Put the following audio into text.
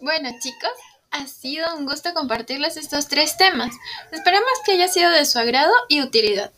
Bueno, chicos, ha sido un gusto compartirles estos tres temas. Esperamos que haya sido de su agrado y utilidad.